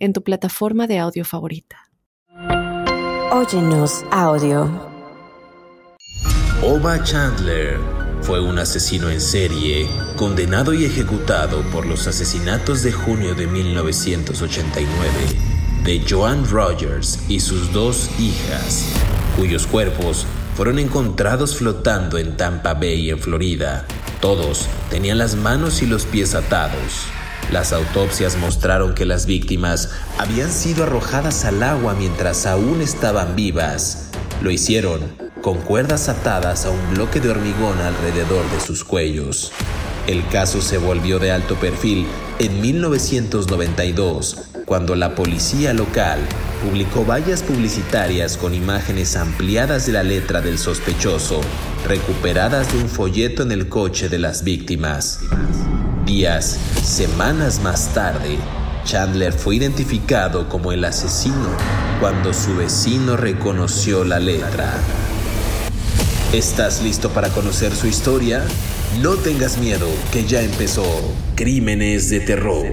en tu plataforma de audio favorita. Óyenos audio. Oba Chandler fue un asesino en serie, condenado y ejecutado por los asesinatos de junio de 1989 de Joan Rogers y sus dos hijas, cuyos cuerpos fueron encontrados flotando en Tampa Bay, en Florida. Todos tenían las manos y los pies atados. Las autopsias mostraron que las víctimas habían sido arrojadas al agua mientras aún estaban vivas. Lo hicieron con cuerdas atadas a un bloque de hormigón alrededor de sus cuellos. El caso se volvió de alto perfil en 1992 cuando la policía local publicó vallas publicitarias con imágenes ampliadas de la letra del sospechoso, recuperadas de un folleto en el coche de las víctimas. Días, semanas más tarde, Chandler fue identificado como el asesino cuando su vecino reconoció la letra. ¿Estás listo para conocer su historia? No tengas miedo, que ya empezó Crímenes de Terror.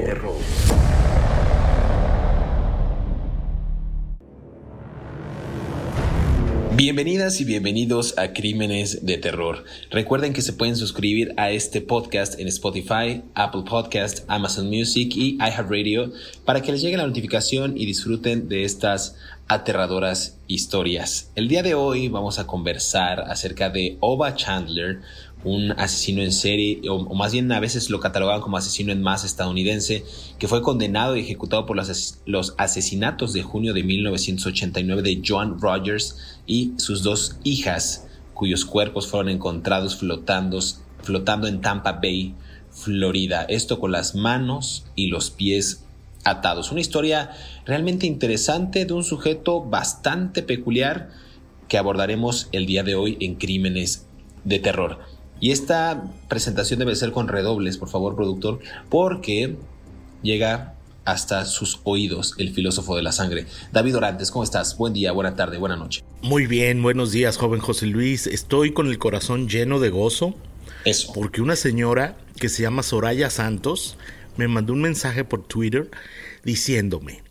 Bienvenidas y bienvenidos a Crímenes de Terror. Recuerden que se pueden suscribir a este podcast en Spotify, Apple Podcast, Amazon Music y iHeartRadio para que les llegue la notificación y disfruten de estas aterradoras historias. El día de hoy vamos a conversar acerca de Oba Chandler, un asesino en serie, o, más bien a veces lo catalogaban como asesino en masa estadounidense, que fue condenado y ejecutado por los, los asesinatos de junio de 1989 de Joan Rogers y sus dos hijas, cuyos cuerpos fueron encontrados flotando, flotando en Tampa Bay, Florida. Esto con las manos y los pies atados. Una historia realmente interesante de un sujeto bastante peculiar que abordaremos el día de hoy en Crímenes de Terror. Y esta presentación debe ser con redobles, por favor, productor, porque llega hasta sus oídos el filósofo de la sangre. David Orantes, ¿cómo estás? Buen día, buena tarde, buena noche. Muy bien, buenos días, joven José Luis. Estoy con el corazón lleno de gozo. Eso. Porque una señora que se llama Soraya Santos me mandó un mensaje por Twitter diciéndome,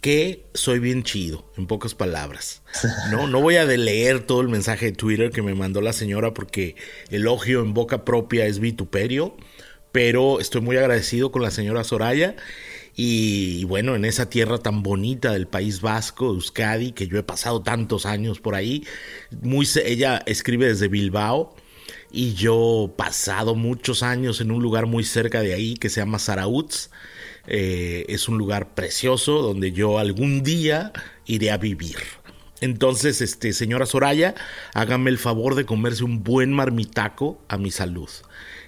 que soy bien chido, en pocas palabras. No, no voy a leer todo el mensaje de Twitter que me mandó la señora porque elogio en boca propia es vituperio, pero estoy muy agradecido con la señora Soraya y, bueno, en esa tierra tan bonita del País Vasco, Euskadi, que yo he pasado tantos años por ahí, muy, ella escribe desde Bilbao y yo pasado muchos años en un lugar muy cerca de ahí que se llama Zarautz eh, es un lugar precioso donde yo algún día iré a vivir. Entonces, este, señora Soraya, hágame el favor de comerse un buen marmitaco a mi salud.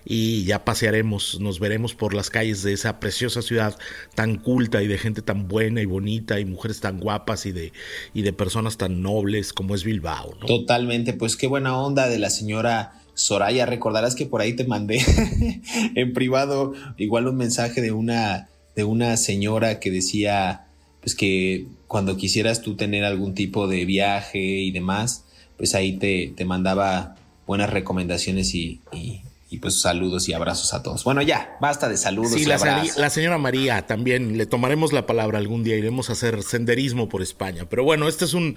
Y ya pasearemos, nos veremos por las calles de esa preciosa ciudad tan culta y de gente tan buena y bonita y mujeres tan guapas y de, y de personas tan nobles como es Bilbao. Totalmente, pues qué buena onda de la señora Soraya. Recordarás que por ahí te mandé en privado igual un mensaje de una de una señora que decía pues que cuando quisieras tú tener algún tipo de viaje y demás, pues ahí te, te mandaba buenas recomendaciones y, y pues saludos y abrazos a todos. Bueno, ya, basta de saludos sí, y la, abrazos. la señora María también le tomaremos la palabra algún día, iremos a hacer senderismo por España. Pero bueno, este es un,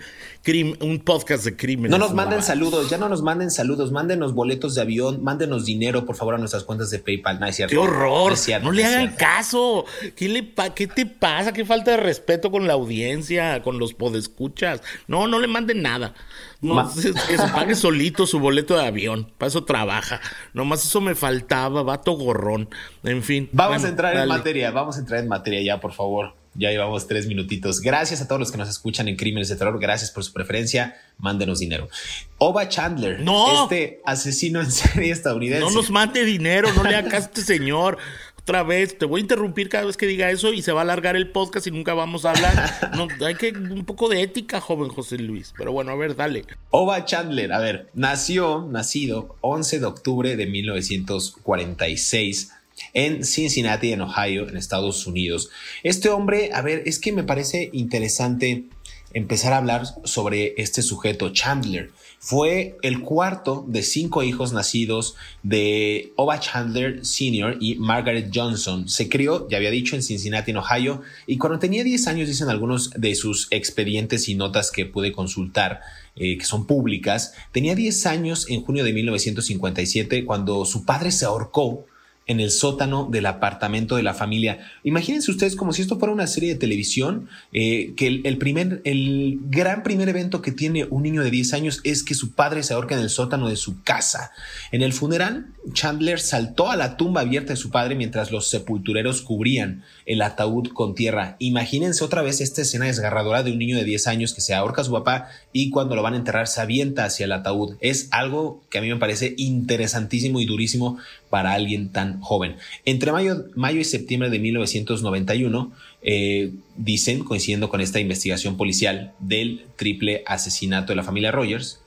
un podcast de crímenes. No nos manden saludos, ya no nos manden saludos, mándenos boletos de avión, mándenos dinero, por favor, a nuestras cuentas de PayPal. No es cierto. ¡Qué horror! No, es cierto, no le hagan caso. ¿Qué, le pa- ¿Qué te pasa? ¿Qué falta de respeto con la audiencia, con los podescuchas? No, no le manden nada. No, Ma- que se pague solito su boleto de avión. Para eso trabaja. Nomás eso me faltaba, vato gorrón. En fin. Vamos Bueno, a entrar en materia, vamos a entrar en materia ya, por favor. Ya llevamos tres minutitos. Gracias a todos los que nos escuchan en Crímenes de Terror. Gracias por su preferencia. Mándenos dinero. Oba Chandler, No. este asesino en serie estadounidense. No nos mande dinero, no le haga a este señor. Otra vez, te voy a interrumpir cada vez que diga eso y se va a alargar el podcast y nunca vamos a hablar. No, hay que un poco de ética, joven José Luis. Pero bueno, a ver, dale. Ova Chandler, a ver, nació, nacido 11 de octubre de 1946 en Cincinnati, en Ohio, en Estados Unidos. Este hombre, a ver, es que me parece interesante empezar a hablar sobre este sujeto, Chandler. Fue el cuarto de cinco hijos nacidos de Oba Chandler Sr. y Margaret Johnson. Se crió, ya había dicho, en Cincinnati, en Ohio, y cuando tenía 10 años, dicen algunos de sus expedientes y notas que pude consultar, eh, que son públicas, tenía 10 años en junio de 1957 cuando su padre se ahorcó en el sótano del apartamento de la familia. Imagínense ustedes como si esto fuera una serie de televisión, eh, que el, primer, el gran primer evento que tiene un niño de 10 años es que su padre se ahorca en el sótano de su casa. En el funeral, Chandler saltó a la tumba abierta de su padre mientras los sepultureros cubrían el ataúd con tierra. Imagínense otra vez esta escena desgarradora de un niño de 10 años que se ahorca a su papá y cuando lo van a enterrar se avienta hacia el ataúd. Es algo que a mí me parece interesantísimo y durísimo para alguien tan joven. Entre mayo, mayo y septiembre de 1991, eh, dicen, coincidiendo con esta investigación policial del triple asesinato de la familia Rogers,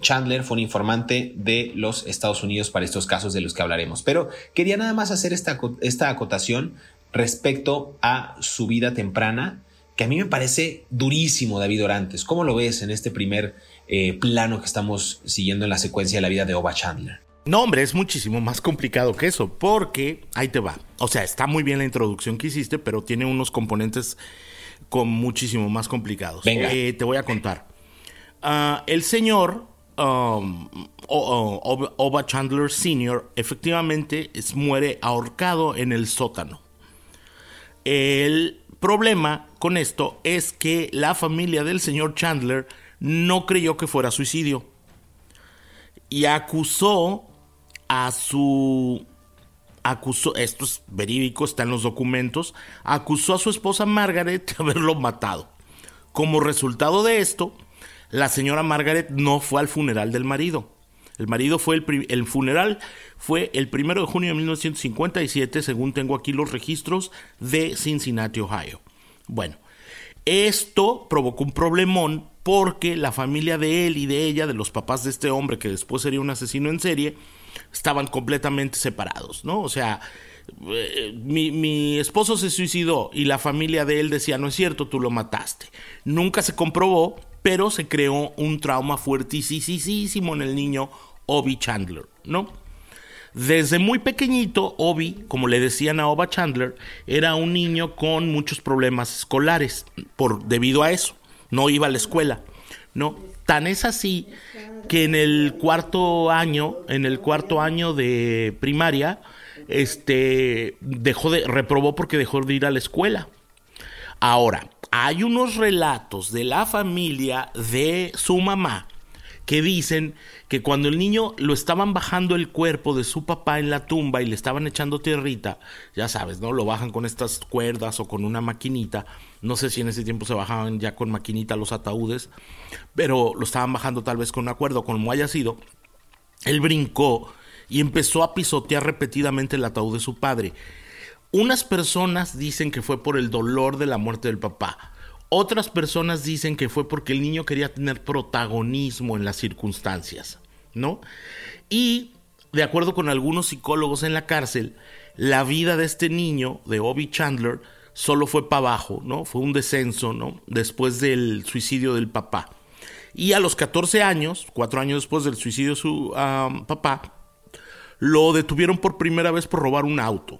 Chandler fue un informante de los Estados Unidos para estos casos de los que hablaremos. Pero quería nada más hacer esta, esta acotación respecto a su vida temprana, que a mí me parece durísimo, David Orantes. ¿Cómo lo ves en este primer eh, plano que estamos siguiendo en la secuencia de la vida de Oba Chandler? No, hombre, es muchísimo más complicado que eso, porque ahí te va. O sea, está muy bien la introducción que hiciste, pero tiene unos componentes con muchísimo más complicados. Venga. Eh, te voy a contar. Ah, el señor um, Oba Chandler Sr. efectivamente muere ahorcado en el sótano. El problema con esto es que la familia del señor Chandler no creyó que fuera suicidio y acusó a su acusó, esto es verídico, está en los documentos, acusó a su esposa Margaret de haberlo matado. Como resultado de esto, la señora Margaret no fue al funeral del marido. El marido fue el, el funeral fue el primero de junio de 1957, según tengo aquí los registros de Cincinnati, Ohio. Bueno, esto provocó un problemón porque la familia de él y de ella, de los papás de este hombre que después sería un asesino en serie, estaban completamente separados, ¿no? O sea, eh, mi, esposo se suicidó y la familia de él decía, no es cierto, tú lo mataste. Nunca se comprobó, pero se creó un trauma fuertísimo en el niño Obi Chandler, ¿no? Desde muy pequeñito, Obi, como le decían a Oba Chandler, era un niño con muchos problemas escolares por, debido a eso. No iba a la escuela, ¿no? Tan es así que en el cuarto año, en el cuarto año de primaria, este dejó de reprobó porque dejó de ir a la escuela. Ahora, hay unos relatos de la familia de su mamá que dicen que cuando el niño lo estaban bajando el cuerpo de su papá en la tumba y le estaban echando tierrita, ya sabes, ¿no? Lo bajan con estas cuerdas o con una maquinita. No sé si en ese tiempo se bajaban ya con maquinita los ataúdes, pero lo estaban bajando tal vez con una cuerda o como haya sido. Él brincó y empezó a pisotear repetidamente el ataúd de su padre. Unas personas dicen que fue por el dolor de la muerte del papá. Otras personas dicen que fue porque el niño quería tener protagonismo en las circunstancias, ¿no? Y, de acuerdo con algunos psicólogos en la cárcel, la vida de este niño, de Obi Chandler, solo fue para abajo, ¿no? Fue un descenso, ¿no? Después del suicidio del papá. Y a los 14 años, cuatro años después del suicidio de su papá, lo detuvieron por primera vez por robar un auto.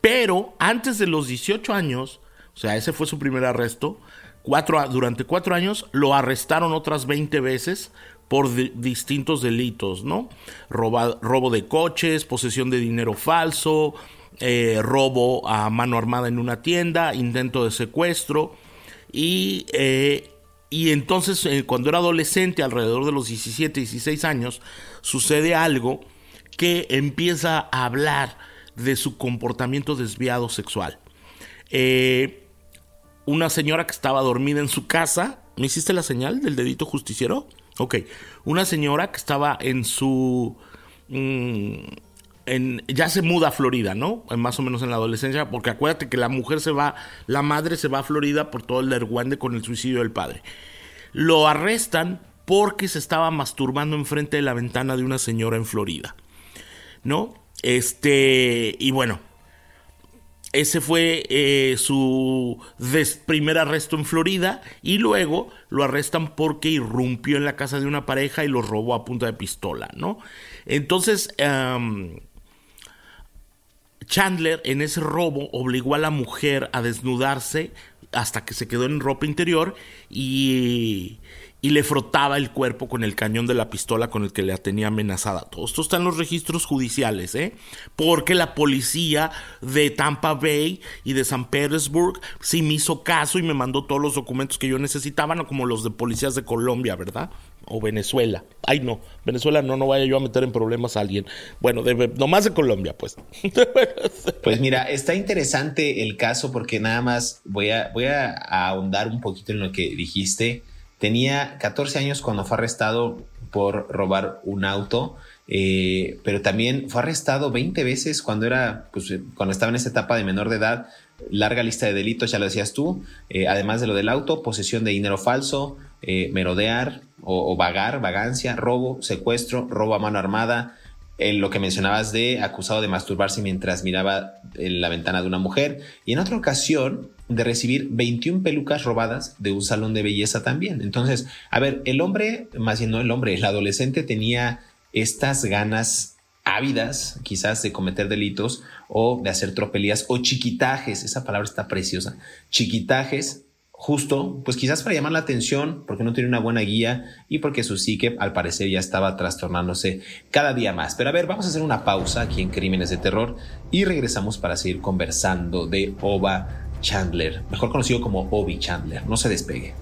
Pero antes de los 18 años, o sea, ese fue su primer arresto. Cuatro, durante cuatro años lo arrestaron otras 20 veces por distintos delitos, ¿no? robo de coches, posesión de dinero falso, eh, robo a mano armada en una tienda, intento de secuestro. Y, eh, y entonces, eh, cuando era adolescente, alrededor de los 17, 16 años, sucede algo que empieza a hablar de su comportamiento desviado sexual. Una señora que estaba dormida en su casa. ¿Me hiciste la señal del dedito justiciero? Ok. Una señora que estaba en su. Mm, ya se muda a Florida, ¿no? Más o menos en la adolescencia, porque acuérdate que la mujer se va, la madre se va a Florida por todo el derguande con el suicidio del padre. Lo arrestan porque se estaba masturbando enfrente de la ventana de una señora en Florida, ¿no? Este, y bueno, ese fue eh, su primer arresto en Florida y luego lo arrestan porque irrumpió en la casa de una pareja y lo robó a punta de pistola, ¿no? Entonces, Chandler en ese robo obligó a la mujer a desnudarse hasta que se quedó en ropa interior y, y le frotaba el cuerpo con el cañón de la pistola con el que la tenía amenazada. Todo esto está en los registros judiciales, ¿eh? Porque la policía de Tampa Bay y de San Petersburg sí me hizo caso y me mandó todos los documentos que yo necesitaba, no como los de policías de Colombia, ¿verdad? O Venezuela. Ay, no, Venezuela no, no vaya yo a meter en problemas a alguien. Bueno, de, nomás de Colombia, pues. pues mira, está interesante el caso porque nada más voy a, voy a ahondar un poquito en lo que dijiste Tenía 14 años cuando fue arrestado por robar un auto, eh, pero también fue arrestado 20 veces cuando era, pues, cuando estaba en esa etapa de menor de edad. Larga lista de delitos, ya lo decías tú, eh, además de lo del auto, posesión de dinero falso, eh, merodear o, o, vagar, vagancia, robo, secuestro, robo a mano armada, en lo que mencionabas de acusado de masturbarse mientras miraba en la ventana de una mujer, y en otra ocasión de recibir 21 pelucas robadas de un salón de belleza también. Entonces, a ver, el hombre, más bien no el hombre, el adolescente tenía estas ganas ávidas quizás de cometer delitos o de hacer tropelías o chiquitajes, esa palabra está preciosa, chiquitajes justo, pues quizás para llamar la atención, porque no tiene una buena guía y porque su psique al parecer ya estaba trastornándose cada día más. Pero a ver, vamos a hacer una pausa aquí en Crímenes de Terror y regresamos para seguir conversando de Ova Chandler, mejor conocido como Obi Chandler. No se despegue.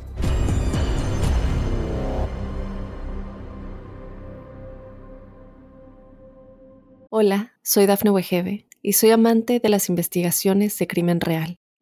Hola, soy Dafne Wegebe y soy amante de las investigaciones de crimen real.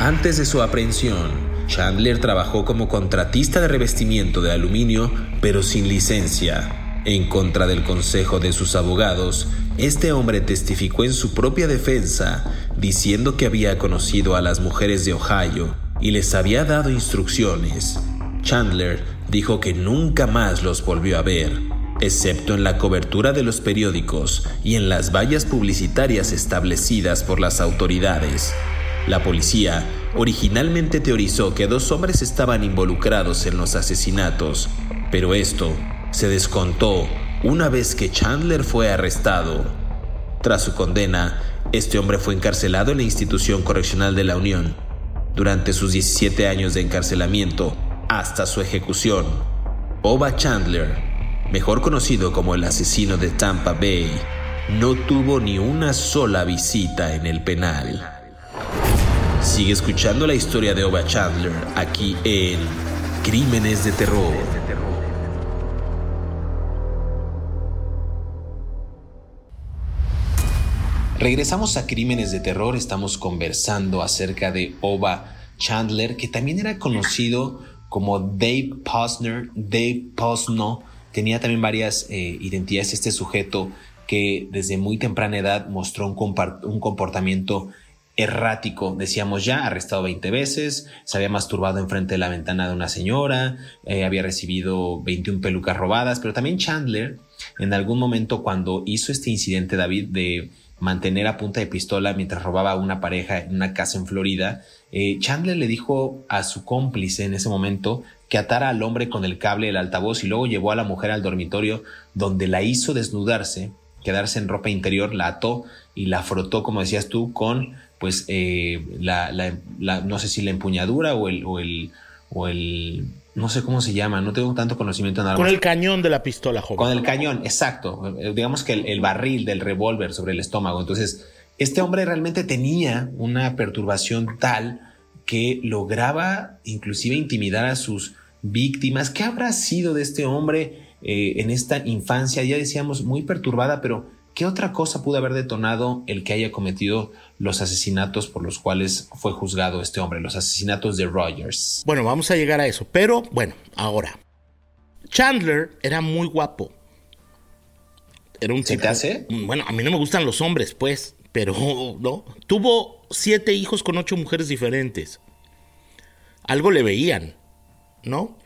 Antes de su aprehensión, Chandler trabajó como contratista de revestimiento de aluminio, pero sin licencia. En contra del consejo de sus abogados, este hombre testificó en su propia defensa, diciendo que había conocido a las mujeres de Ohio y les había dado instrucciones. Chandler dijo que nunca más los volvió a ver, excepto en la cobertura de los periódicos y en las vallas publicitarias establecidas por las autoridades. La policía originalmente teorizó que dos hombres estaban involucrados en los asesinatos, pero esto se descontó una vez que Chandler fue arrestado. Tras su condena, este hombre fue encarcelado en la institución correccional de la Unión. Durante sus 17 años de encarcelamiento, hasta su ejecución, Oba Chandler, mejor conocido como el asesino de Tampa Bay, no tuvo ni una sola visita en el penal. Sigue escuchando la historia de Oba Chandler aquí en Crímenes de Terror. Regresamos a Crímenes de Terror, estamos conversando acerca de Oba Chandler, que también era conocido como Dave Posner, Dave Posno, tenía también varias eh, identidades este sujeto que desde muy temprana edad mostró un comportamiento errático, decíamos ya, arrestado 20 veces, se había masturbado enfrente de la ventana de una señora, eh, había recibido 21 pelucas robadas, pero también Chandler, en algún momento cuando hizo este incidente, David, de mantener a punta de pistola mientras robaba a una pareja en una casa en Florida, eh, Chandler le dijo a su cómplice en ese momento que atara al hombre con el cable del altavoz y luego llevó a la mujer al dormitorio donde la hizo desnudarse, quedarse en ropa interior, la ató y la frotó, como decías tú, con pues eh, la, no sé si la empuñadura o el, o el o el no sé cómo se llama, no tengo tanto conocimiento en. Con el cañón de la pistola, joven. Con el cañón, exacto. Eh, digamos que el, barril del revólver sobre el estómago. Entonces, este hombre realmente tenía una perturbación tal que lograba inclusive intimidar a sus víctimas. ¿Qué habrá sido de este hombre eh, en esta infancia? Ya decíamos, muy perturbada, pero ¿qué otra cosa pudo haber detonado el que haya cometido los asesinatos por los cuales fue juzgado este hombre, los asesinatos de Rogers? Bueno, vamos a llegar a eso, pero bueno, ahora. Chandler era muy guapo. Era un ¿Se te hace? Bueno, a mí no me gustan los hombres, pues, pero no. Tuvo siete hijos con ocho mujeres diferentes. Algo le veían, ¿no?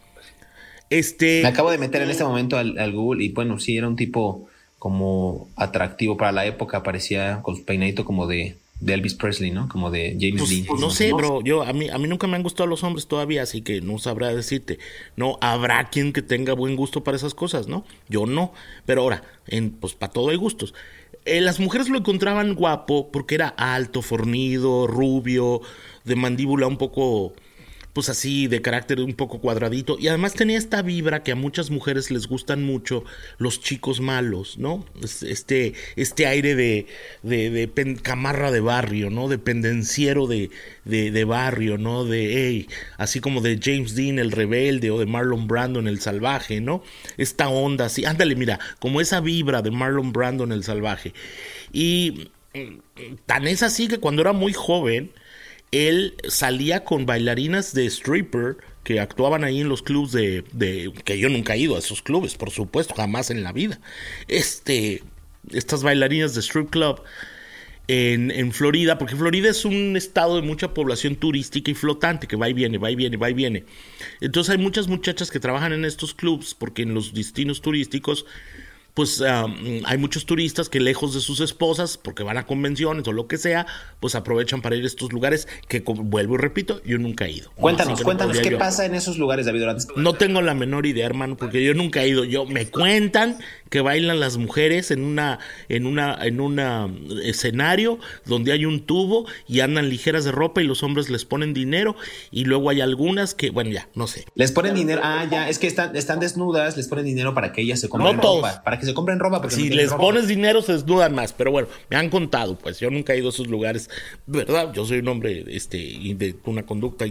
Este. Me acabo de meter en este momento al, Google y bueno, sí, era un tipo como atractivo para la época, parecía con su peinadito como de, Elvis Presley, ¿no? Como de James pues, Dean. no sé, bro, yo a mí a mí nunca me han gustado los hombres todavía, así que no sabrá decirte. No habrá quien que tenga buen gusto para esas cosas, ¿no? Yo no, pero ahora, en pues para todo hay gustos. Eh, las mujeres lo encontraban guapo porque era alto, fornido, rubio, de mandíbula un poco pues así de carácter un poco cuadradito y además tenía esta vibra que a muchas mujeres les gustan mucho los chicos malos, ¿no? Este, este aire de, de, camarra de barrio, ¿no? De pendenciero de, de, barrio, ¿no? De, hey, así como de James Dean el rebelde o de Marlon Brando en el salvaje, ¿no? Esta onda así, ándale, mira, como esa vibra de Marlon Brando en el salvaje. Y mm, tan es así que cuando era muy joven, él salía con bailarinas de stripper que actuaban ahí en los clubes de, de, que yo nunca he ido a esos clubes, por supuesto, jamás en la vida. Este, estas bailarinas de strip club en, en, Florida, porque Florida es un estado de mucha población turística y flotante, que va y viene, va y viene, va y viene. Entonces hay muchas muchachas que trabajan en estos clubs, porque en los destinos turísticos pues hay muchos turistas que lejos de sus esposas, porque van a convenciones o lo que sea, pues aprovechan para ir a estos lugares que, vuelvo y repito, yo nunca he ido. Cuéntanos, cuéntanos qué pasa en esos lugares, David No tengo la menor idea, hermano, porque yo nunca he ido. Yo me cuentan que bailan las mujeres en una en una en un escenario donde hay un tubo y andan ligeras de ropa y los hombres les ponen dinero y luego hay algunas que bueno ya no sé. Les ponen dinero ah ya es que están están desnudas les ponen dinero para que ellas se compren ropa para que se compren ropa si les pones dinero se desnudan más pero bueno me han contado pues yo nunca he ido a esos lugares verdad yo soy un hombre este de una conducta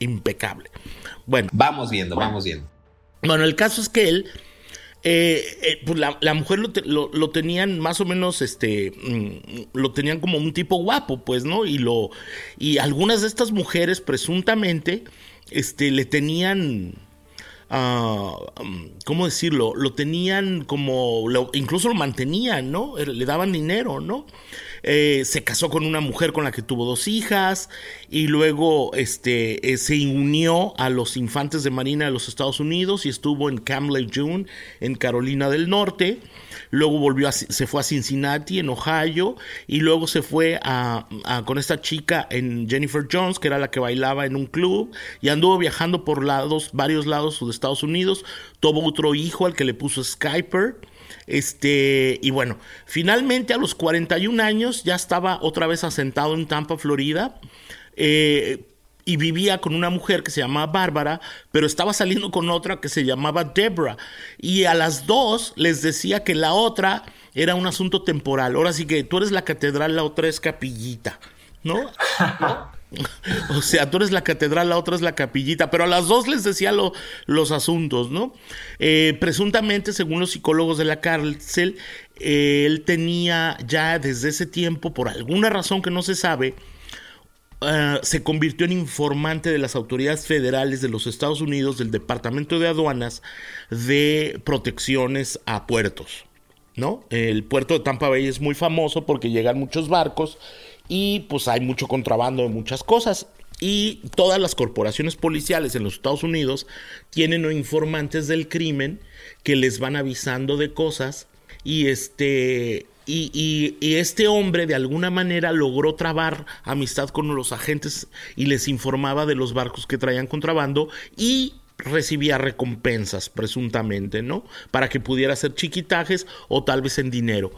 impecable. Bueno. Vamos viendo vamos viendo. Bueno el caso es que él eh, eh, pues la, mujer lo, lo, tenían más o menos, este, mm, lo tenían como un tipo guapo, pues, ¿no? Y lo, y algunas de estas mujeres presuntamente, este, le tenían, uh, ¿cómo decirlo? Lo tenían como, incluso lo mantenían, ¿no? Le daban dinero, ¿no? Eh, se casó con una mujer con la que tuvo dos hijas y luego este, eh, se unió a los infantes de Marina de los Estados Unidos y estuvo en Camp Lejeune en Carolina del Norte. Luego volvió a, se fue a Cincinnati, en Ohio, y luego se fue a, con esta chica en Jennifer Jones, que era la que bailaba en un club, y anduvo viajando por lados, varios lados de Estados Unidos. Tuvo otro hijo al que le puso Skyper este, y bueno, finalmente a los 41 años ya estaba otra vez asentado en Tampa, Florida. Eh, y vivía con una mujer que se llamaba Bárbara, pero estaba saliendo con otra que se llamaba Debra. Y a las dos les decía que la otra era un asunto temporal. Ahora sí que tú eres la catedral, la otra es capillita, ¿No? O sea, tú eres la catedral, la otra es la capillita, pero a las dos les decía los asuntos, ¿no? Eh, presuntamente, según los psicólogos de la cárcel, eh, él tenía ya desde ese tiempo, por alguna razón que no se sabe, eh, se convirtió en informante de las autoridades federales de los Estados Unidos, del Departamento de Aduanas, de protecciones a puertos. ¿No? El puerto de Tampa Bay es muy famoso porque llegan muchos barcos y pues hay mucho contrabando de muchas cosas. Y todas las corporaciones policiales en los Estados Unidos tienen informantes del crimen que les van avisando de cosas y este y, y, este hombre de alguna manera logró trabar amistad con los agentes y les informaba de los barcos que traían contrabando y recibía recompensas presuntamente, ¿no? Para que pudiera hacer chiquitajes o tal vez en dinero.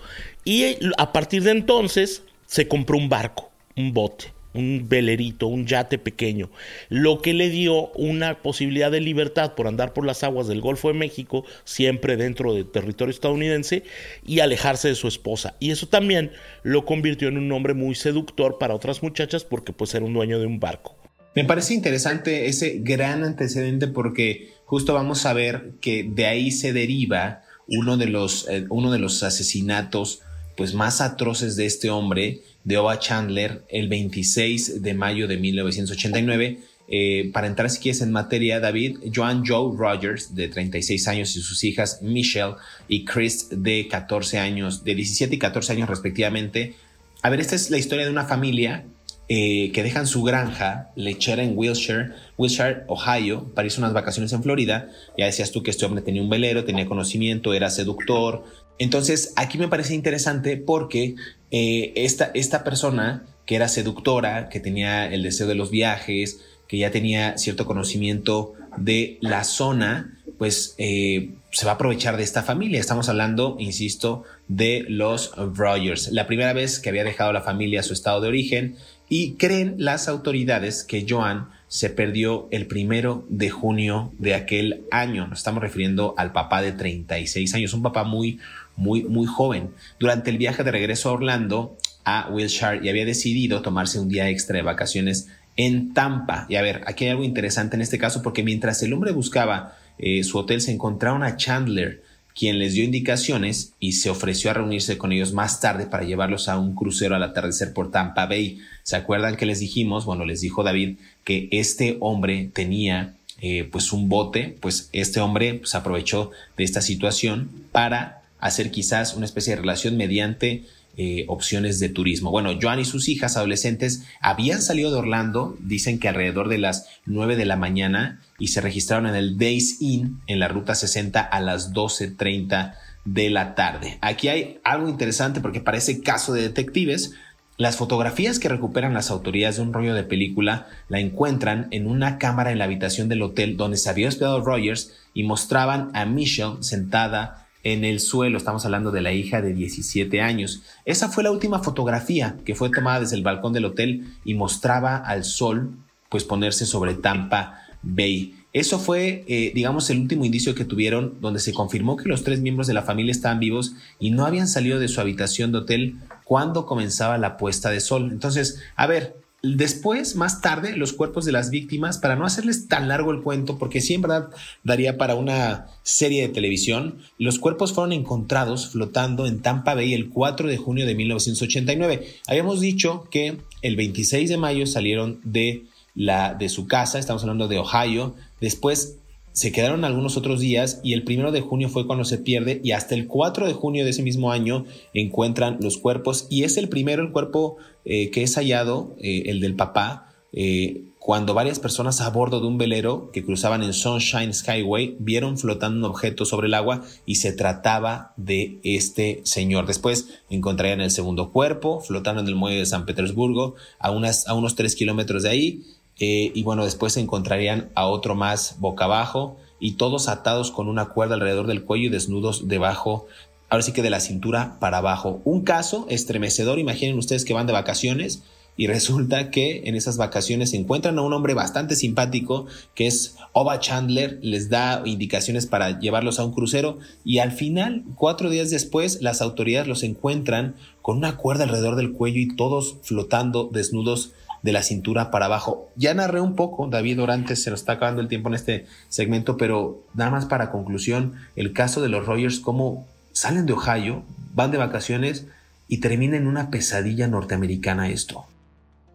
Y a partir de entonces se compró un barco, un bote, un velerito, un yate pequeño, lo que le dio una posibilidad de libertad por andar por las aguas del Golfo de México, siempre dentro del territorio estadounidense, y alejarse de su esposa. Y eso también lo convirtió en un hombre muy seductor para otras muchachas porque pues era un dueño de un barco. Me parece interesante ese gran antecedente porque justo vamos a ver que de ahí se deriva uno de los, eh, uno de los asesinatos pues más atroces de este hombre, de Oba Chandler, el 26 de mayo de 1989. Eh, para entrar si quieres en materia, David, Joan Joe Rogers, de 36 años, y sus hijas Michelle y Chris, de 14 años, de 17 y 14 años respectivamente. A ver, esta es la historia de una familia eh, que dejan su granja lechera en Wilshire, Wilshire, Ohio, para irse unas vacaciones en Florida. Ya decías tú que este hombre tenía un velero, tenía conocimiento, era seductor. Entonces, aquí me parece interesante porque eh, esta, esta persona que era seductora, que tenía el deseo de los viajes, que ya tenía cierto conocimiento de la zona, pues eh, se va a aprovechar de esta familia. Estamos hablando, insisto, de los Rogers. La primera vez que había dejado la familia su estado de origen, y creen las autoridades que Joan se perdió el primero de junio de aquel año. Nos estamos refiriendo al papá de 36 años, un papá muy, muy, muy joven. Durante el viaje de regreso a Orlando, a Wilshire, y había decidido tomarse un día extra de vacaciones en Tampa. Y a ver, aquí hay algo interesante en este caso porque mientras el hombre buscaba eh, su hotel, se encontraron a Chandler, quien les dio indicaciones y se ofreció a reunirse con ellos más tarde para llevarlos a un crucero al atardecer por Tampa Bay. ¿Se acuerdan que les dijimos? Bueno, les dijo David que este hombre tenía eh, pues un bote, pues este hombre pues, aprovechó de esta situación para hacer quizás una especie de relación mediante eh, opciones de turismo. Bueno, Joan y sus hijas adolescentes habían salido de Orlando, dicen que alrededor de las 9 de la mañana, y se registraron en el Days Inn en la ruta 60 a las 12.30 de la tarde. Aquí hay algo interesante porque parece caso de detectives. Las fotografías que recuperan las autoridades de un rollo de película la encuentran en una cámara en la habitación del hotel donde se había hospedado Rogers y mostraban a Michelle sentada en el suelo. Estamos hablando de la hija de 17 años. Esa fue la última fotografía que fue tomada desde el balcón del hotel y mostraba al sol pues ponerse sobre Tampa Bay. Eso fue, eh, digamos, el último indicio que tuvieron donde se confirmó que los tres miembros de la familia estaban vivos y no habían salido de su habitación de hotel cuando comenzaba la puesta de sol. Entonces, a ver, Después, más tarde, los cuerpos de las víctimas, para no hacerles tan largo el cuento, porque sí en verdad daría para una serie de televisión, los cuerpos fueron encontrados flotando en Tampa Bay el 4 de junio de 1989. Habíamos dicho que el 26 de mayo salieron de, la, de su casa, estamos hablando de Ohio, después se quedaron algunos otros días y el primero de junio fue cuando se pierde y hasta el 4 de junio de ese mismo año encuentran los cuerpos y es el primero el cuerpo eh, que es hallado, eh, el del papá, eh, cuando varias personas a bordo de un velero que cruzaban en Sunshine Skyway vieron flotando un objeto sobre el agua y se trataba de este señor. Después encontrarían el segundo cuerpo flotando en el muelle de San Petersburgo a, unas, a unos tres kilómetros de ahí eh, y bueno, después se encontrarían a otro más boca abajo y todos atados con una cuerda alrededor del cuello y desnudos debajo, ahora sí que de la cintura para abajo. Un caso estremecedor, imaginen ustedes que van de vacaciones y resulta que en esas vacaciones se encuentran a un hombre bastante simpático que es Oba Chandler, les da indicaciones para llevarlos a un crucero y al final, cuatro días después, las autoridades los encuentran con una cuerda alrededor del cuello y todos flotando desnudos de la cintura para abajo. Ya narré un poco, David Orantes, se nos está acabando el tiempo en este segmento, pero nada más para conclusión, el caso de los Rogers, cómo salen de Ohio, van de vacaciones y termina en una pesadilla norteamericana esto.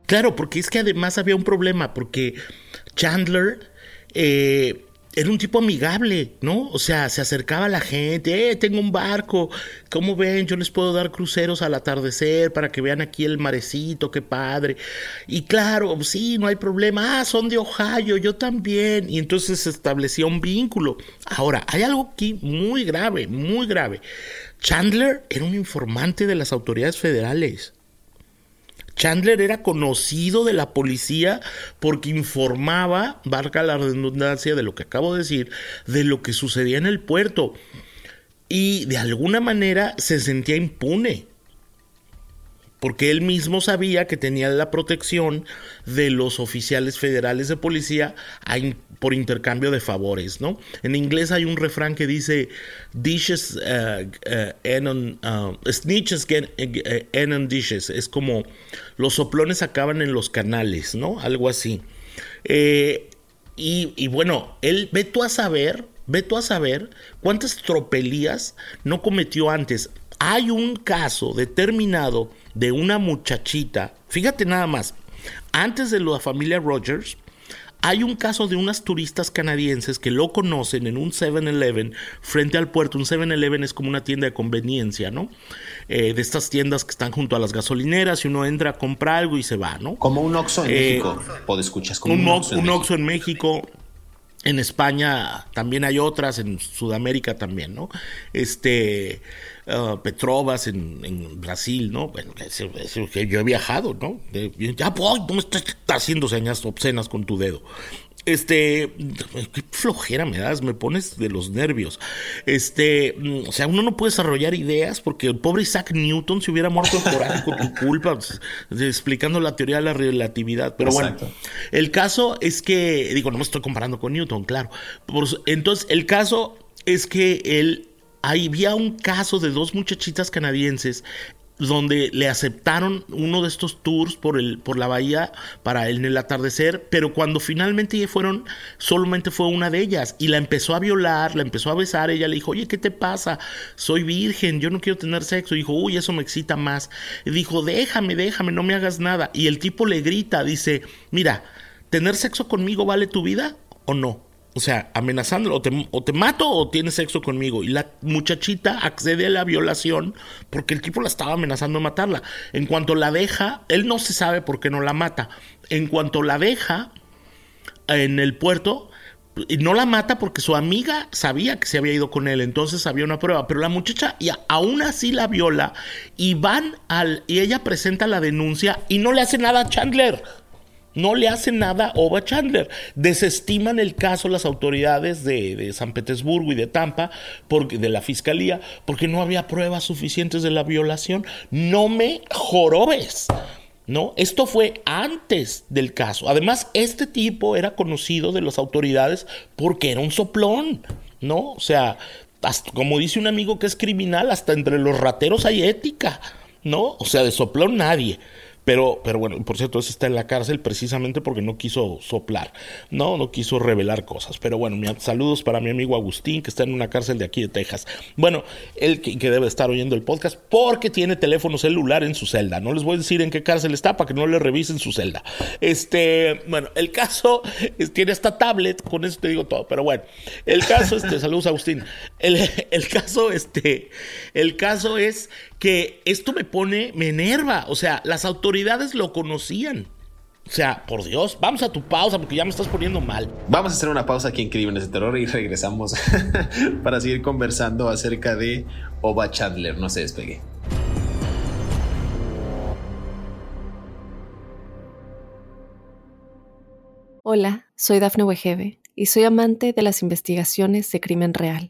Claro, porque es que además había un problema, porque Chandler eh, era un tipo amigable, ¿no? O sea, se acercaba a la gente, eh, tengo un barco, ¿cómo ven? Yo les puedo dar cruceros al atardecer para que vean aquí el marecito, qué padre. Y claro, sí, no hay problema, ah, son de Ohio, yo también. Y entonces se establecía un vínculo. Ahora, hay algo aquí muy grave, muy grave. Chandler era un informante de las autoridades federales. Chandler era conocido de la policía porque informaba, barca la redundancia de lo que acabo de decir, de lo que sucedía en el puerto. Y de alguna manera se sentía impune. Porque él mismo sabía que tenía la protección de los oficiales federales de policía por intercambio de favores, ¿no? En inglés hay un refrán que dice dishes uh, uh, uh, snitches get on dishes, es como los soplones acaban en los canales, ¿no? Algo así. Eh, y, y bueno, él, ve tú a saber, ve tú a saber cuántas tropelías no cometió antes. Hay un caso determinado de una muchachita, fíjate nada más, antes de la familia Rogers, hay un caso de unas turistas canadienses que lo conocen en un 7-Eleven frente al puerto. Un 7-Eleven es como una tienda de conveniencia, ¿no? Eh, de estas tiendas que están junto a las gasolineras y uno entra a comprar algo y se va, ¿no? Como un Oxxo en eh, México, puedes escuchas como un, un Oxxo en México. En España también hay otras, en Sudamérica también, ¿no? Este, uh, Petrovas en, Brasil, ¿no? Bueno, yo he viajado, ¿no? ya voy, no me estás haciendo señas obscenas con tu dedo. Este, qué flojera me das, me pones de los nervios. Este, o sea, uno no puede desarrollar ideas porque el pobre Isaac Newton se hubiera muerto de coraje con tu culpa, pues, explicando la teoría de la relatividad. Pero bueno, el caso es que, digo, no me estoy comparando con Newton, claro. entonces, el caso es que él había un caso de dos muchachitas canadienses donde le aceptaron uno de estos tours por, el, por la bahía para en el atardecer, pero cuando finalmente fueron, solamente fue una de ellas y la empezó a violar, la empezó a besar, ella le dijo, oye, ¿qué te pasa? Soy virgen, yo no quiero tener sexo. Y dijo, uy, eso me excita más. Dijo, déjame, déjame, no me hagas nada. Y el tipo le grita, dice, mira, ¿tener sexo conmigo vale tu vida o no? O sea, amenazándolo, o te, o te, mato o tienes sexo conmigo. Y la muchachita accede a la violación porque el tipo la estaba amenazando de matarla. En cuanto la deja, él no se sabe por qué no la mata. En cuanto la deja en el puerto, no la mata porque su amiga sabía que se había ido con él, entonces había una prueba, pero la muchacha y aún así la viola y van al y ella presenta la denuncia y no le hace nada a Chandler. No le hace nada Ova Chandler. Desestiman el caso las autoridades de, San Petersburgo y de Tampa, de la fiscalía, porque no había pruebas suficientes de la violación. No me jorobes. ¿No? Esto fue antes del caso. Además, este tipo era conocido de las autoridades porque era un soplón, ¿no? O sea, como dice un amigo que es criminal, hasta entre los rateros hay ética, ¿no? O sea, de soplón nadie. Pero, pero bueno, por cierto, ese está en la cárcel precisamente porque no quiso soplar, no, no quiso revelar cosas. Pero bueno, saludos para mi amigo Agustín, que está en una cárcel de aquí de Texas. Bueno, él que, debe estar oyendo el podcast porque tiene teléfono celular en su celda. No les voy a decir en qué cárcel está para que no le revisen su celda. Este, bueno, el caso tiene esta tablet, con eso te digo todo. Pero bueno, el caso, este, saludos Agustín. El, el caso, este, el caso es que esto me pone, me enerva. O sea, las autoridades lo conocían. O sea, por Dios, vamos a tu pausa porque ya me estás poniendo mal. Vamos a hacer una pausa aquí en Crímenes de Terror y regresamos para seguir conversando acerca de Oba Chandler. No se despegue. Hola, soy Dafne Wegebe y soy amante de las investigaciones de crimen real.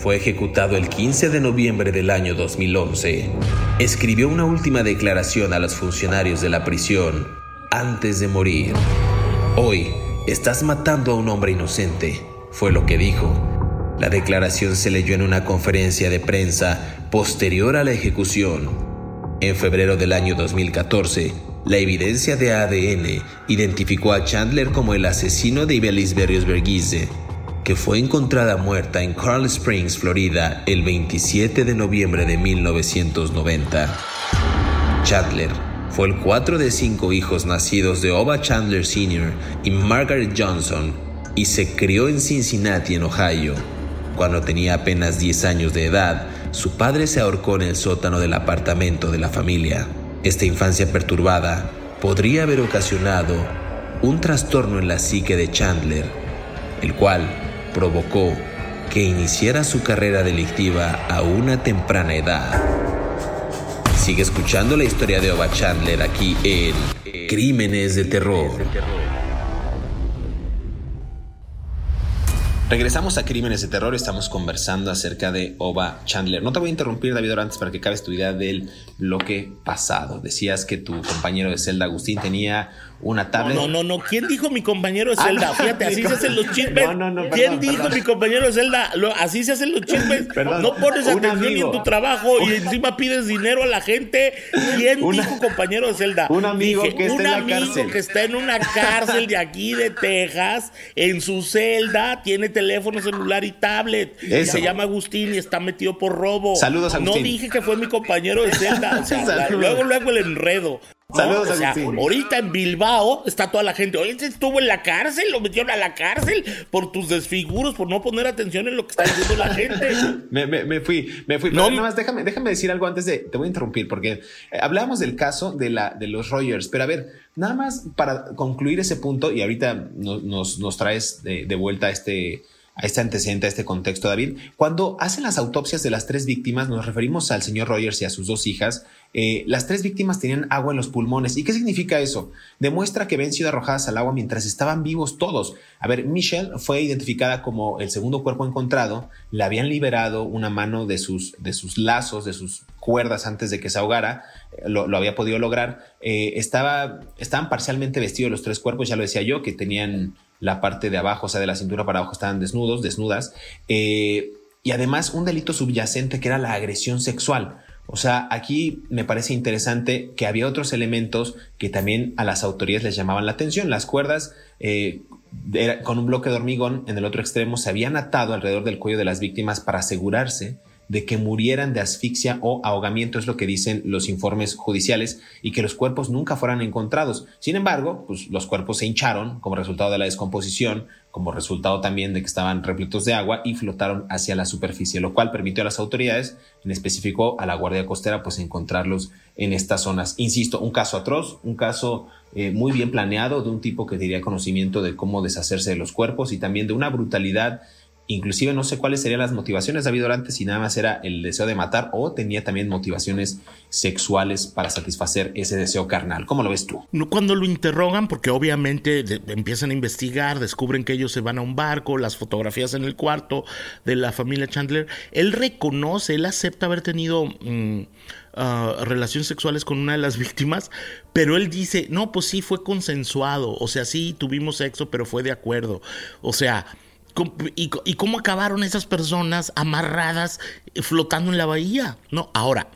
fue ejecutado el 15 de noviembre del año 2011. Escribió una última declaración a los funcionarios de la prisión antes de morir. Hoy estás matando a un hombre inocente, fue lo que dijo. La declaración se leyó en una conferencia de prensa posterior a la ejecución. En febrero del año 2014, la evidencia de ADN identificó a Chandler como el asesino de Ibelis Berrios Berguise que fue encontrada muerta en Carl Springs, Florida, el 27 de noviembre de 1990. Chandler fue el cuatro de cinco hijos nacidos de Oba Chandler Sr. y Margaret Johnson y se crió en Cincinnati, Ohio. Cuando tenía apenas 10 años de edad, su padre se ahorcó en el sótano del apartamento de la familia. Esta infancia perturbada podría haber ocasionado un trastorno en la psique de Chandler, el cual provocó que iniciara su carrera delictiva a una temprana edad. Sigue escuchando la historia de Oba Chandler aquí en Crímenes de Terror. Regresamos a Crímenes de Terror, estamos conversando acerca de Oba Chandler. No te voy a interrumpir, David Orantes, para que cabes tu idea del bloque pasado. Decías que tu compañero de celda, Agustín, tenía una tablet. No, no, no. ¿Quién dijo mi compañero de ah, celda? Fíjate, así se hacen los chismes. No, no, no. ¿Quién dijo mi compañero de celda? así se hacen los chismes. no pones atención ni en tu trabajo y encima pides dinero a la gente. ¿Quién dijo compañero de celda? Un amigo que está en la amigo que está en una cárcel de aquí de Texas, en su celda, tiene teléfono celular y tablet. Se llama Agustín y está metido por robo. Saludos, Agustín. No dije que fue mi compañero de celda. Luego, luego el enredo. Saludos, o sea, ahorita en Bilbao está toda la gente. Oye, estuvo en la cárcel, lo metieron a la cárcel por tus desfiguros, por no poner atención en lo que está diciendo la gente. me, fui, me fui. No, nada más déjame, déjame decir algo antes de. Te voy a interrumpir porque eh, hablábamos del caso de, la, de los Rogers, pero a ver, nada más para concluir ese punto y ahorita nos, nos, traes de, de vuelta este a este antecedente, a este contexto, David. Cuando hacen las autopsias de las tres víctimas, nos referimos al señor Rogers y a sus dos hijas. Eh, las tres víctimas tenían agua en los pulmones. ¿Y qué significa eso? Demuestra que habían sido arrojadas al agua mientras estaban vivos todos. A ver, Michelle fue identificada como el segundo cuerpo encontrado. Le habían liberado una mano de sus, de sus lazos, de sus cuerdas antes de que se ahogara. Eh, lo, había podido lograr. Eh, estaba, estaban parcialmente vestidos los tres cuerpos, ya lo decía yo, que tenían la parte de abajo, o sea, de la cintura para abajo estaban desnudos, desnudas. Eh, y además un delito subyacente que era la agresión sexual. O sea, aquí me parece interesante que había otros elementos que también a las autoridades les llamaban la atención. Las cuerdas eh, con un bloque de hormigón en el otro extremo se habían atado alrededor del cuello de las víctimas para asegurarse de que murieran de asfixia o ahogamiento, es lo que dicen los informes judiciales, y que los cuerpos nunca fueran encontrados. Sin embargo, pues los cuerpos se hincharon como resultado de la descomposición, como resultado también de que estaban repletos de agua y flotaron hacia la superficie, lo cual permitió a las autoridades, en específico a la Guardia Costera, pues encontrarlos en estas zonas. Insisto, un caso atroz, un caso eh, muy bien planeado de un tipo que tenía conocimiento de cómo deshacerse de los cuerpos y también de una brutalidad Inclusive no sé cuáles serían las motivaciones de David Durante, si nada más era el deseo de matar o tenía también motivaciones sexuales para satisfacer ese deseo carnal. ¿Cómo lo ves tú? Cuando lo interrogan, porque obviamente empiezan a investigar, descubren que ellos se van a un barco, las fotografías en el cuarto de la familia Chandler, él reconoce, él acepta haber tenido... Mm, ah, relaciones sexuales con una de las víctimas, pero él dice, no, pues sí fue consensuado, o sea, sí tuvimos sexo, pero fue de acuerdo, o sea, ¿Y, cómo acabaron esas personas amarradas eh, flotando en la bahía? No, ahora,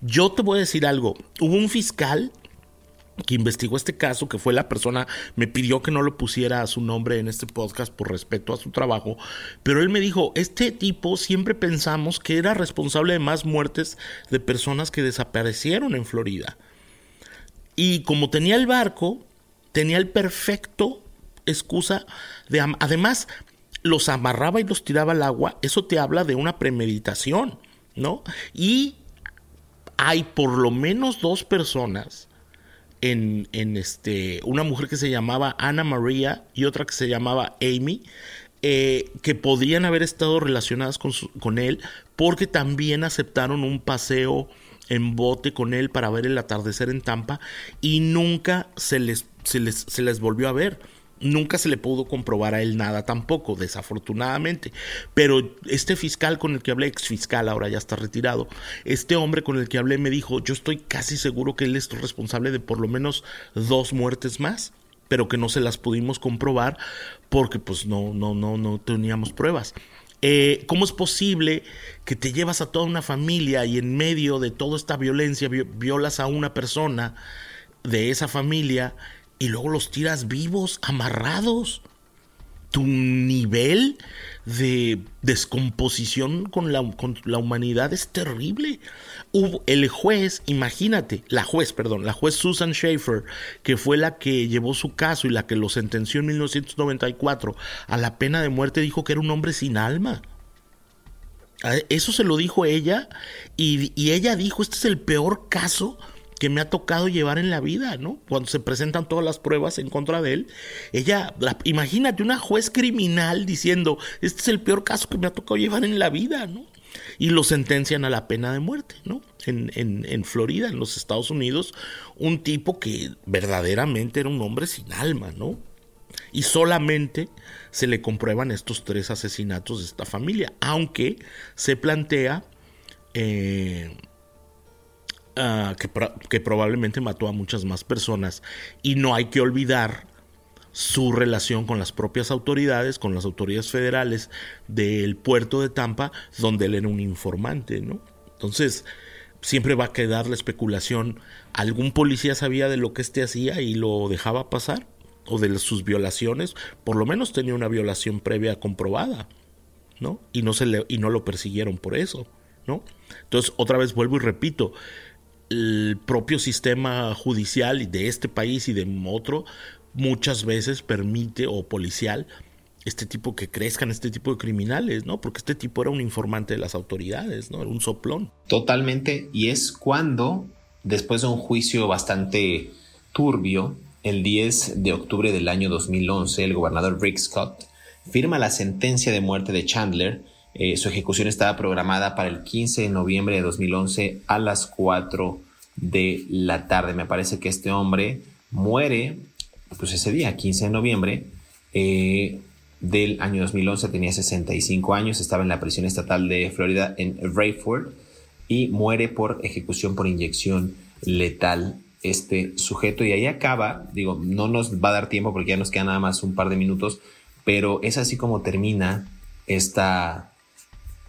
yo te voy a decir algo. Hubo un fiscal que investigó este caso, que fue la persona, me pidió que no lo pusiera a su nombre en este podcast por respeto a su trabajo, pero él me dijo, este tipo siempre pensamos que era responsable de más muertes de personas que desaparecieron en Florida. Y como tenía el barco, tenía el perfecto excusa de... Además, los amarraba y los tiraba al agua, eso te habla de una premeditación, ¿no? Y hay por lo menos dos personas en, en, este, una mujer que se llamaba Ana María y otra que se llamaba Amy, eh, que podrían haber estado relacionadas con, con él porque también aceptaron un paseo en bote con él para ver el atardecer en Tampa y nunca se les, se les, se les volvió a ver. Nunca se le pudo comprobar a él nada tampoco, desafortunadamente. Pero este fiscal con el que hablé, ex fiscal, ahora ya está retirado, este hombre con el que hablé me dijo, yo estoy casi seguro que él es responsable de por lo menos dos muertes más, pero que no se las pudimos comprobar porque pues no, no, no, no teníamos pruebas. Eh, ¿Cómo es posible que te llevas a toda una familia y en medio de toda esta violencia violas a una persona de esa familia y luego los tiras vivos, amarrados. Tu nivel de descomposición con la, con la humanidad es terrible. El juez, imagínate, la juez, perdón, la juez Susan Schaefer, que fue la que llevó su caso y la que lo sentenció en 1994 a la pena de muerte, dijo que era un hombre sin alma. Eso se lo dijo ella y, y ella dijo, este es el peor caso que me ha tocado llevar en la vida, ¿no? Cuando se presentan todas las pruebas en contra de él, ella, imagínate una juez criminal diciendo, este es el peor caso que me ha tocado llevar en la vida, ¿no? Y lo sentencian a la pena de muerte, ¿no? En, en, en Florida, en los Estados Unidos, un tipo que verdaderamente era un hombre sin alma, ¿no? Y solamente se le comprueban estos tres asesinatos de esta familia, aunque se plantea eh, ah, que, probablemente mató a muchas más personas. Y no hay que olvidar su relación con las propias autoridades, con las autoridades federales del puerto de Tampa, donde él era un informante, ¿no? Entonces, siempre va a quedar la especulación, ¿algún policía sabía de lo que éste hacía y lo dejaba pasar? o de sus violaciones, por lo menos tenía una violación previa comprobada, ¿no? Y no, se le, y no lo persiguieron por eso, ¿no? Entonces, otra vez vuelvo y repito, el propio sistema judicial de este país y de otro muchas veces permite, o policial, este tipo que crezcan este tipo de criminales, ¿no? Porque este tipo era un informante de las autoridades, ¿no? Era un soplón. Totalmente, y es cuando, después de un juicio bastante turbio, el 10 de octubre del año 2011, el gobernador Rick Scott firma la sentencia de muerte de Chandler. Eh, su ejecución estaba programada para el 15 de noviembre de 2011 a las 4 de la tarde. Me parece que este hombre muere, pues ese día, 15 de noviembre eh, del año 2011, tenía 65 años, estaba en la prisión estatal de Florida en Rayford y muere por ejecución por inyección letal este sujeto. Y ahí acaba, digo, no nos va a dar tiempo porque ya nos queda nada más un par de minutos, pero es así como termina esta,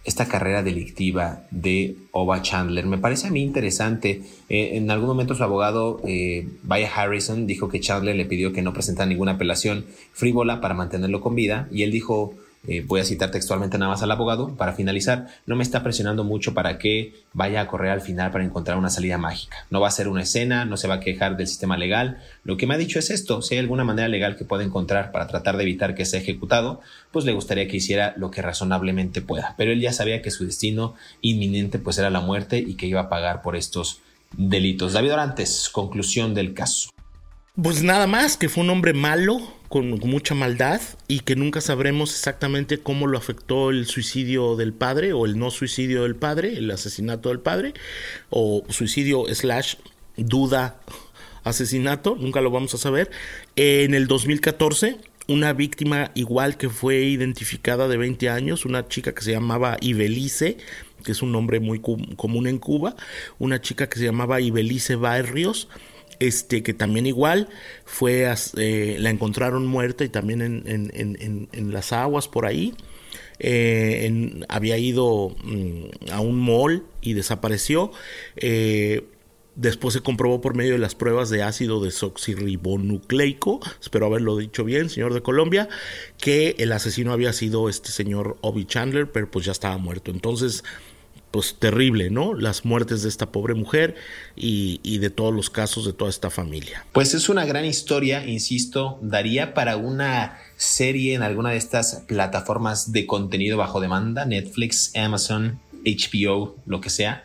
esta carrera delictiva de Oba Chandler. Me parece a mí interesante. Eh, en algún momento su abogado, eh, Vaya Harrison, dijo que Chandler le pidió que no presentara ninguna apelación frívola para mantenerlo con vida y él dijo eh, voy a citar textualmente nada más al abogado, para finalizar, no me está presionando mucho para que vaya a correr al final para encontrar una salida mágica. No va a ser una escena, no se va a quejar del sistema legal. Lo que me ha dicho es esto, si hay alguna manera legal que pueda encontrar para tratar de evitar que sea ejecutado, pues le gustaría que hiciera lo que razonablemente pueda. Pero él ya sabía que su destino inminente pues era la muerte y que iba a pagar por estos delitos. David Orantes, conclusión del caso. Pues nada más, que fue un hombre malo, con mucha maldad, y que nunca sabremos exactamente cómo lo afectó el suicidio del padre, o el no suicidio del padre, el asesinato del padre, o suicidio slash duda asesinato, nunca lo vamos a saber. En el 2014, una víctima igual que fue identificada de 20 años, una chica que se llamaba Ibelice, que es un nombre muy común en Cuba, una chica que se llamaba Ibelice Barrios, este que también igual fue, eh, la encontraron muerta y también en, las aguas por ahí. Eh, había ido mm, a un mall y desapareció. Eh, después se comprobó por medio de las pruebas de ácido desoxirribonucleico, espero haberlo dicho bien, señor de Colombia, que el asesino había sido este señor Obi Chandler, pero pues ya estaba muerto. Entonces, pues terrible, ¿no? Las muertes de esta pobre mujer y, de todos los casos de toda esta familia. Pues es una gran historia, insisto, daría para una serie en alguna de estas plataformas de contenido bajo demanda, Netflix, Amazon, HBO, lo que sea.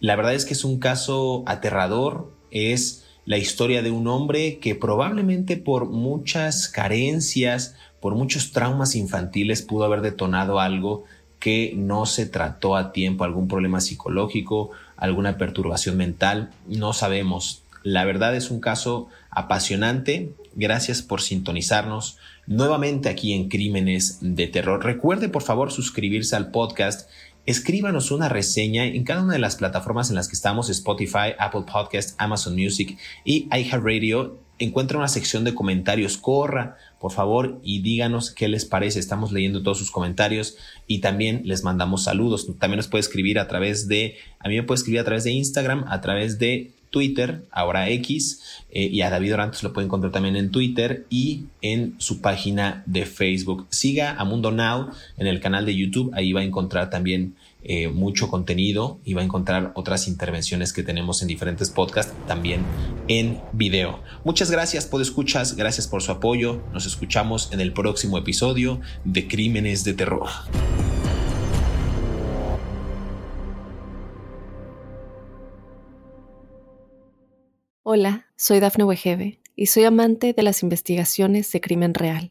La verdad es que es un caso aterrador, es la historia de un hombre que probablemente por muchas carencias, por muchos traumas infantiles pudo haber detonado algo que no se trató a tiempo, algún problema psicológico, alguna perturbación mental, no sabemos. La verdad es un caso apasionante. Gracias por sintonizarnos nuevamente aquí en Crímenes de Terror. Recuerde por favor suscribirse al podcast. Escríbanos una reseña en cada una de las plataformas en las que estamos, Spotify, Apple Podcast, Amazon Music y iHeartRadio. Encuentra una sección de comentarios. Corra, por favor, y díganos qué les parece. Estamos leyendo todos sus comentarios y también les mandamos saludos. También nos puede escribir a través de, a mí me puede escribir a través de Instagram, a través de Twitter, ahora X, eh, y a David Orantes lo puede encontrar también en Twitter y en su página de Facebook. Siga a Mundo Now en el canal de YouTube, ahí va a encontrar también eh, mucho contenido y va a encontrar otras intervenciones que tenemos en diferentes podcasts también en video. Muchas gracias por escuchas, gracias por su apoyo. Nos escuchamos en el próximo episodio de Crímenes de Terror. Hola, soy Dafne Wegebe y soy amante de las investigaciones de crimen real.